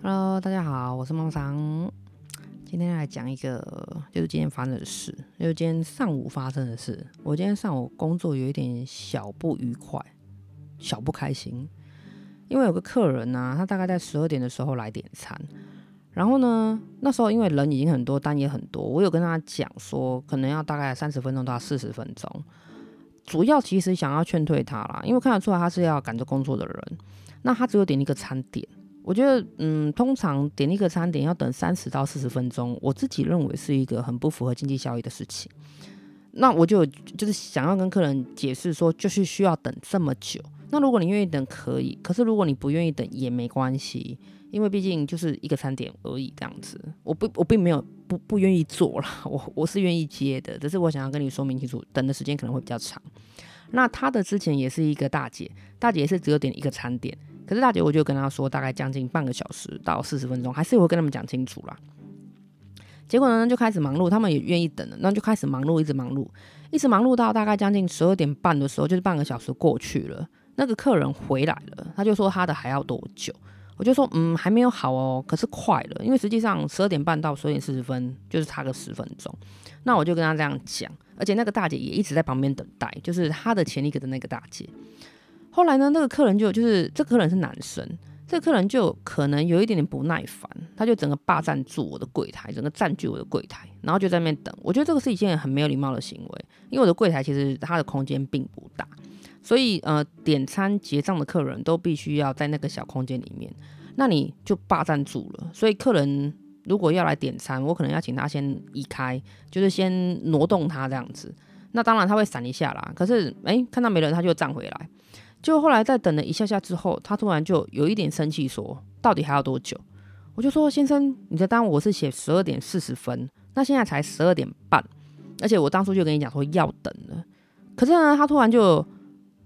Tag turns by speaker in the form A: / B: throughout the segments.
A: Hello，大家好，我是梦桑。今天来讲一个，就是今天发生的事，就是今天上午发生的事。我今天上午工作有一点小不愉快，小不开心，因为有个客人呢、他大概在十二点的时候来点餐，然后呢，那时候因为人已经很多，单也很多，我有跟他讲说，可能要大概三十分钟到四十分钟，主要其实想要劝退他啦，因为看得出来他是要赶着工作的人，那他只有点一个餐点。我觉得，嗯，通常点一个餐点要等三十到四十分钟，我自己认为是一个很不符合经济效益的事情。那我就就是想要跟客人解释说，就是需要等这么久。那如果你愿意等，可以；可是如果你不愿意等，也没关系，因为毕竟就是一个餐点而已，这样子。我不，我并没有不不愿意做啦，我我是愿意接的，只是我想要跟你说明清楚，等的时间可能会比较长。那他的之前也是一个大姐，大姐也是只有点一个餐点。可是大姐，我就跟她说，大概将近半个小时到四十分钟，还是会跟他们讲清楚啦。结果呢，就开始忙碌，他们也愿意等了，那就开始忙碌，一直忙碌，一直忙碌到大概将近十二点半的时候，就是半个小时过去了。那个客人回来了，他就说他的还要多久？我就说，嗯，还没有好哦，可是快了，因为实际上十二点半到十二点四十分就是差个十分钟。那我就跟他这样讲，而且那个大姐也一直在旁边等待，就是他的前一个的那个大姐。后来呢，那个客人就就是这客人是男生，这个客人就可能有一点点不耐烦，他就整个霸占住我的柜台，整个占据我的柜台，然后就在那边等。我觉得这个是一件很没有礼貌的行为，因为我的柜台其实它的空间并不大，所以呃点餐结账的客人都必须要在那个小空间里面，那你就霸占住了。所以客人如果要来点餐，我可能要请他先移开，就是先挪动他这样子。那当然他会闪一下啦，可是诶，看到没人他就站回来。就后来在等了一下下之后，他突然就有一点生气，说：“到底还要多久？”我就说：“先生，你的单我是写十二点四十分，那现在才十二点半，而且我当初就跟你讲说要等了。可是呢，他突然就，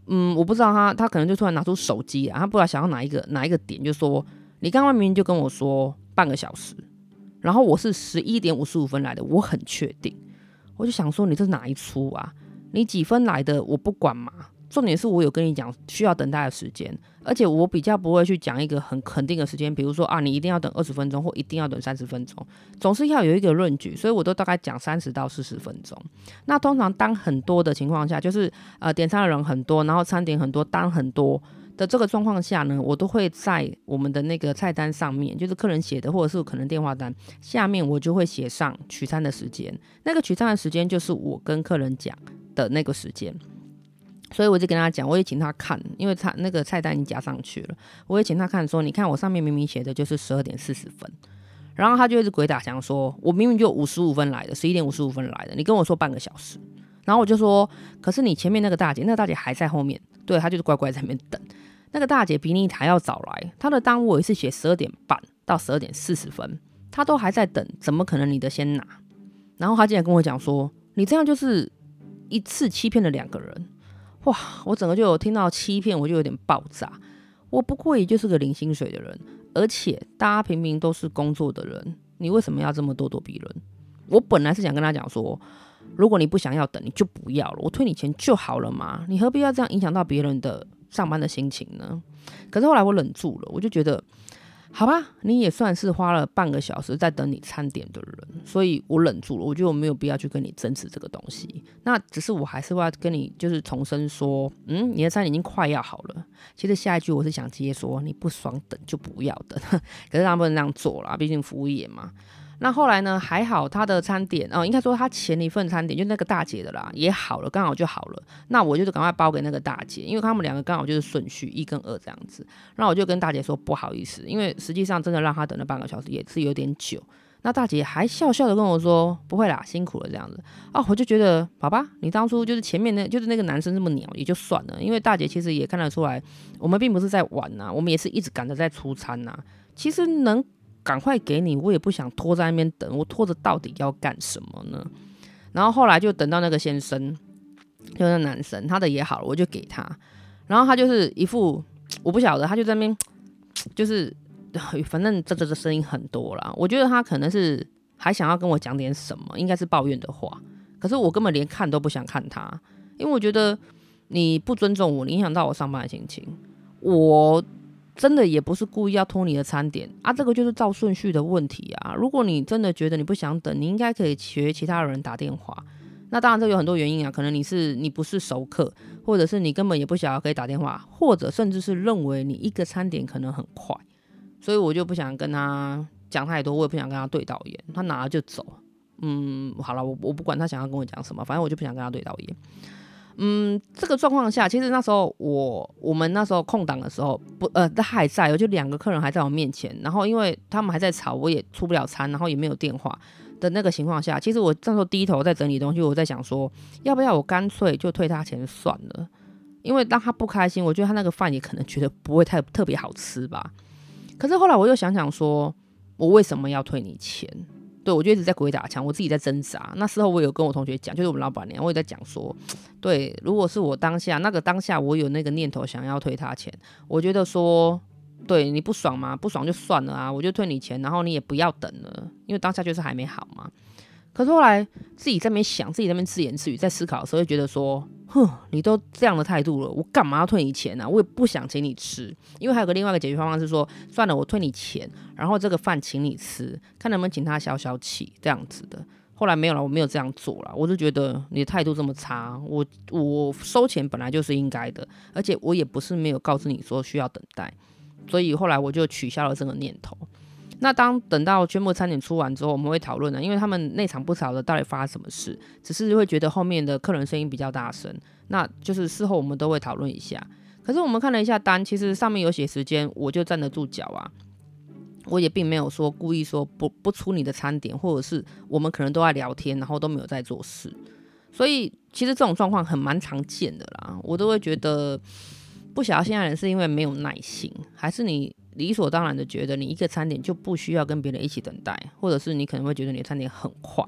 A: 嗯，我不知道他，他可能就突然拿出手机啊，他不知道想要哪一个哪一个点，就说你刚刚明明就跟我说半个小时，然后我是十一点五十五分来的，我很确定。我就想说，你这是哪一出啊？你几分来的我不管嘛。”重点是我有跟你讲需要等待的时间，而且我比较不会去讲一个很肯定的时间，比如说啊，你一定要等二十分钟或一定要等三十分钟，总是要有一个论据，所以我都大概讲三十到四十分钟。那通常当很多的情况下，就是呃点餐的人很多，然后餐点很多，单很多的这个状况下呢，我都会在我们的那个菜单上面，就是客人写的或者是可能电话单下面，我就会写上取餐的时间。那个取餐的时间就是我跟客人讲的那个时间。所以我就跟他讲，我也请他看，因为他那个菜单已经加上去了，我也请他看，说你看我上面明明写的就是十二点四十分，然后他就一直鬼打墙说，我明明就五十五分来的，十一点五十五分来的，你跟我说半个小时，然后我就说，可是你前面那个大姐，那个大姐还在后面，对，她就是乖乖在那边等，那个大姐比你还要早来，她的单我也是写十二点半到十二点四十分，她都还在等，怎么可能你的先拿？然后他竟然跟我讲说，你这样就是一次欺骗了两个人。哇！我整个就有听到欺骗，我就有点爆炸。我不过也就是个领薪水的人，而且大家平民都是工作的人，你为什么要这么咄咄逼人？我本来是想跟他讲说，如果你不想要等，你就不要了，我退你钱就好了嘛，你何必要这样影响到别人的上班的心情呢？可是后来我忍住了，我就觉得。好吧，你也算是花了半个小时在等你餐点的人，所以我忍住了。我觉得我没有必要去跟你争执这个东西。那只是我还是会要跟你就是重申说，嗯，你的餐已经快要好了。其实下一句我是想接说，你不爽等就不要等。可是他不能那样做啦，毕竟服务业嘛。那后来呢？还好他的餐点哦，应该说他前一份餐点就那个大姐的啦，也好了，刚好就好了。那我就是赶快包给那个大姐，因为他们两个刚好就是顺序一跟二这样子。那我就跟大姐说不好意思，因为实际上真的让他等了半个小时也是有点久。那大姐还笑笑的跟我说不会啦，辛苦了这样子。哦，我就觉得好吧，你当初就是前面那就是那个男生这么鸟也就算了，因为大姐其实也看得出来，我们并不是在玩呐，我们也是一直赶着在出餐呐。其实能。赶快给你，我也不想拖在那边等，我拖着到底要干什么呢？然后后来就等到那个先生，就那男生，他的也好了，我就给他，然后他就是一副我不晓得，他就在那边就是反正这这这声音很多啦，我觉得他可能是还想要跟我讲点什么，应该是抱怨的话，可是我根本连看都不想看他，因为我觉得你不尊重我，你影响到我上班的心情，我。真的也不是故意要拖你的餐点啊，这个就是照顺序的问题啊。如果你真的觉得你不想等，你应该可以学其他人打电话。那当然，这有很多原因啊，可能你是你不是熟客，或者是你根本也不想要可以打电话，或者甚至是认为你一个餐点可能很快，所以我就不想跟他讲太多，我也不想跟他对导演，他拿了就走。嗯，好了，我我不管他想要跟我讲什么，反正我就不想跟他对导演。嗯，这个状况下，其实那时候我我们那时候空档的时候，不呃，他还在，有就两个客人还在我面前，然后因为他们还在吵，我也出不了餐，然后也没有电话。的那个情况下，其实我那时候低头在整理东西，我在想说，要不要我干脆就退他钱算了，因为当他不开心，我觉得他那个饭也可能觉得不会太特别好吃吧。可是后来我又想想说，我为什么要退你钱？对，我就一直在鬼打墙，我自己在挣扎。那时候我有跟我同学讲，就是我们老板娘，我也在讲说，对，如果是我当下那个当下，我有那个念头想要退他钱，我觉得说。对你不爽吗？不爽就算了啊，我就退你钱，然后你也不要等了，因为当下就是还没好嘛。可是后来自己在那边想，自己在那边自言自语，在思考的时候，就觉得说，哼，你都这样的态度了，我干嘛要退你钱呢？啊？我也不想请你吃，因为还有个另外一个解决方案是说，算了，我退你钱，然后这个饭请你吃，看能不能请他消消气，这样子的。后来没有了，我没有这样做了，我就觉得你的态度这么差，我我收钱本来就是应该的，而且我也不是没有告知你说需要等待。所以后来我就取消了这个念头。那当等到宣布餐点出完之后，我们会讨论呢，因为他们内场不晓得到底发生什么事，只是会觉得后面的客人声音比较大声。那就是事后我们都会讨论一下。可是我们看了一下单，其实上面有写时间，我就站得住脚啊。我也并没有说故意说不不出你的餐点，或者是我们可能都在聊天，然后都没有在做事。所以其实这种状况很蛮常见的啦，我都会觉得。不晓得现在人是因为没有耐心，还是你理所当然的觉得你一个餐点就不需要跟别人一起等待，或者是你可能会觉得你的餐点很快。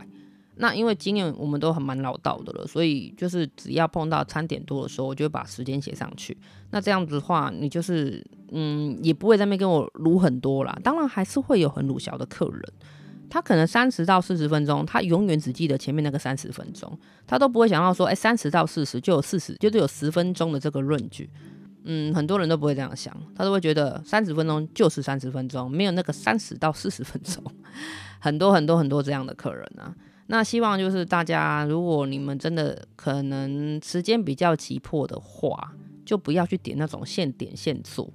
A: 那因为经验我们都很蛮老道的了，所以就是只要碰到餐点多的时候，我就会把时间写上去。那这样子的话，你就是嗯，也不会在那边跟我撸很多啦。当然还是会有很鲁小的客人，他可能三十到四十分钟，他永远只记得前面那个三十分钟，他都不会想到说，哎，三十到四十就有四十，就是有十分钟的这个论据。嗯，很多人都不会这样想，他都会觉得三十分钟就是三十分钟，没有那个三十到四十分钟。很多很多很多这样的客人啊，那希望就是大家，如果你们真的可能时间比较急迫的话，就不要去点那种现点现做。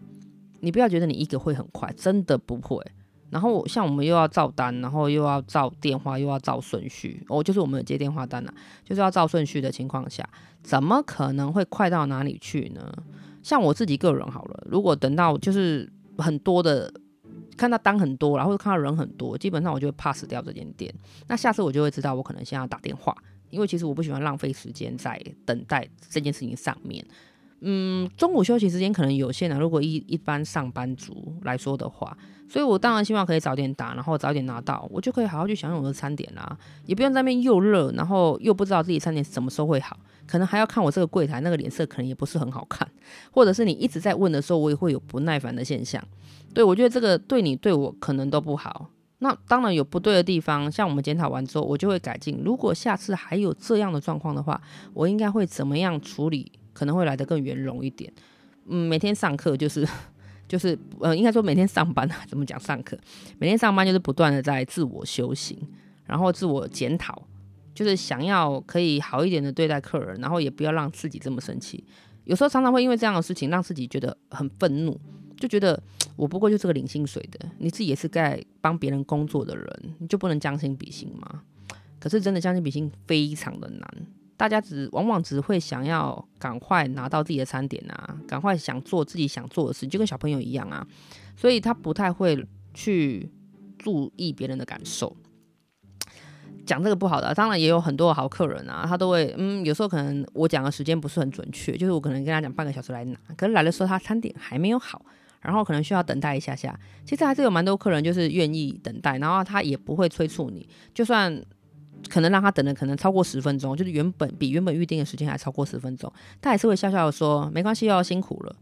A: 你不要觉得你一个会很快，真的不会。然后像我们又要照单，然后又要照电话，又要照顺序，哦，就是我们有接电话单啊，就是要照顺序的情况下，怎么可能会快到哪里去呢？像我自己个人好了，如果等到就是很多的看到单很多，然后看到人很多，基本上我就会 pass 掉这间店。那下次我就会知道，我可能先要打电话，因为其实我不喜欢浪费时间在等待这件事情上面。嗯，中午休息时间可能有限啊，如果一一般上班族来说的话，所以我当然希望可以早点打，然后早点拿到，我就可以好好去享用我的餐点啦，也不用在那边又热，然后又不知道自己餐点什么时候会好。可能还要看我这个柜台那个脸色，可能也不是很好看，或者是你一直在问的时候，我也会有不耐烦的现象。对，我觉得这个对你对我可能都不好。那当然有不对的地方，像我们检讨完之后，我就会改进。如果下次还有这样的状况的话，我应该会怎么样处理？可能会来得更圆融一点。嗯，每天上课就是 就是呃，应该说每天上班啊，怎么讲上课？每天上班就是不断的在自我修行，然后自我检讨。就是想要可以好一点的对待客人，然后也不要让自己这么生气。有时候常常会因为这样的事情让自己觉得很愤怒，就觉得我不过就是个领薪水的，你自己也是在帮别人工作的人，你就不能将心比心吗？可是真的将心比心非常的难，大家只往往只会想要赶快拿到自己的餐点啊，赶快想做自己想做的事，就跟小朋友一样啊，所以他不太会去注意别人的感受。讲这个不好的，当然也有很多好客人啊，他都会，嗯，有时候可能我讲的时间不是很准确，就是我可能跟他讲半个小时来拿，可是来的时候他餐点还没有好，然后可能需要等待一下下。其实还是有蛮多客人就是愿意等待，然后他也不会催促你，就算可能让他等的可能超过十分钟，就是原本比原本预定的时间还超过十分钟，他还是会笑笑的说没关系，又要辛苦了。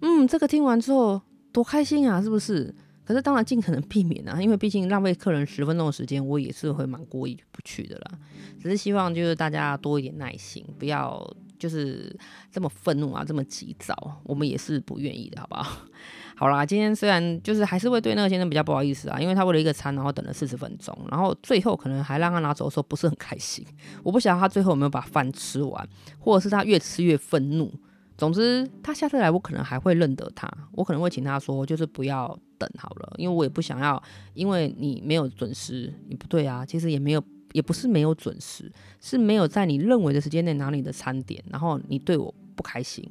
A: 嗯，这个听完之后多开心啊，是不是？可是当然尽可能避免啊，因为毕竟浪费客人十分钟的时间，我也是会蛮过意不去的啦。只是希望就是大家多一点耐心，不要就是这么愤怒啊，这么急躁，我们也是不愿意的，好不好？好啦，今天虽然就是还是会对那个先生比较不好意思啊，因为他为了一个餐，然后等了四十分钟，然后最后可能还让他拿走的时候不是很开心。我不晓得他最后有没有把饭吃完，或者是他越吃越愤怒。总之，他下次来我可能还会认得他，我可能会请他说，就是不要等好了，因为我也不想要，因为你没有准时，你不对啊，其实也没有。也不是没有准时，是没有在你认为的时间内拿你的餐点，然后你对我不开心。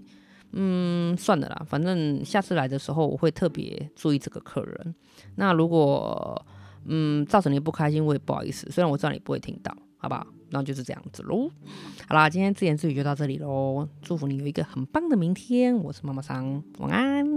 A: 嗯，算了啦，反正下次来的时候我会特别注意这个客人。那如果嗯造成你不开心，我也不好意思。虽然我知道你不会听到，好不好？那就是这样子喽。好啦，今天自言自语就到这里喽。祝福你有一个很棒的明天。我是妈妈桑，晚安。